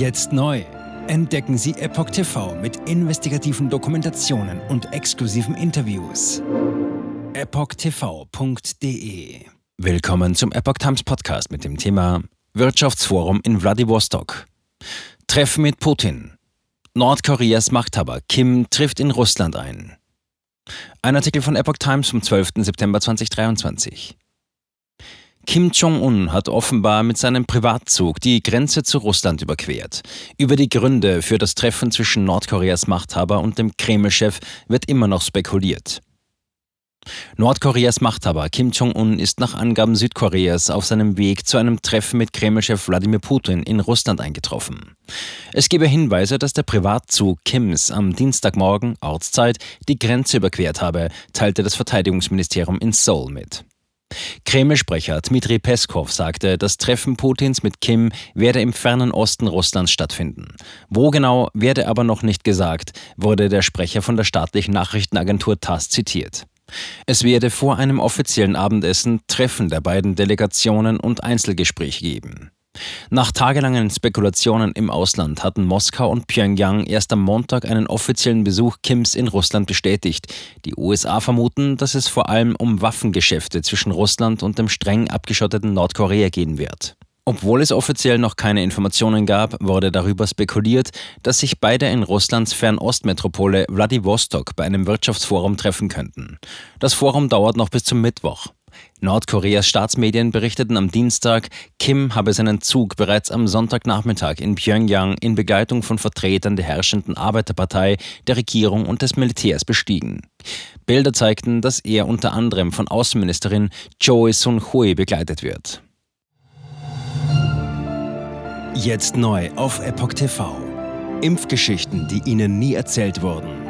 Jetzt neu. Entdecken Sie Epoch TV mit investigativen Dokumentationen und exklusiven Interviews. EpochTV.de Willkommen zum Epoch Times Podcast mit dem Thema Wirtschaftsforum in Wladiwostok. Treffen mit Putin. Nordkoreas Machthaber Kim trifft in Russland ein. Ein Artikel von Epoch Times vom 12. September 2023. Kim Jong-un hat offenbar mit seinem Privatzug die Grenze zu Russland überquert. Über die Gründe für das Treffen zwischen Nordkoreas Machthaber und dem Kreml-Chef wird immer noch spekuliert. Nordkoreas Machthaber Kim Jong-un ist nach Angaben Südkoreas auf seinem Weg zu einem Treffen mit Kreml-Chef Wladimir Putin in Russland eingetroffen. Es gebe Hinweise, dass der Privatzug Kims am Dienstagmorgen Ortszeit die Grenze überquert habe, teilte das Verteidigungsministerium in Seoul mit. Kreml-Sprecher Dmitri Peskov sagte, das Treffen Putins mit Kim werde im fernen Osten Russlands stattfinden. Wo genau, werde aber noch nicht gesagt, wurde der Sprecher von der staatlichen Nachrichtenagentur TASS zitiert. Es werde vor einem offiziellen Abendessen Treffen der beiden Delegationen und Einzelgespräche geben. Nach tagelangen Spekulationen im Ausland hatten Moskau und Pyongyang erst am Montag einen offiziellen Besuch Kims in Russland bestätigt. Die USA vermuten, dass es vor allem um Waffengeschäfte zwischen Russland und dem streng abgeschotteten Nordkorea gehen wird. Obwohl es offiziell noch keine Informationen gab, wurde darüber spekuliert, dass sich beide in Russlands Fernostmetropole Wladiwostok bei einem Wirtschaftsforum treffen könnten. Das Forum dauert noch bis zum Mittwoch. Nordkoreas Staatsmedien berichteten am Dienstag, Kim habe seinen Zug bereits am Sonntagnachmittag in Pyongyang in Begleitung von Vertretern der herrschenden Arbeiterpartei, der Regierung und des Militärs bestiegen. Bilder zeigten, dass er unter anderem von Außenministerin Choi Sun-hui begleitet wird. Jetzt neu auf Epoch TV. Impfgeschichten, die Ihnen nie erzählt wurden.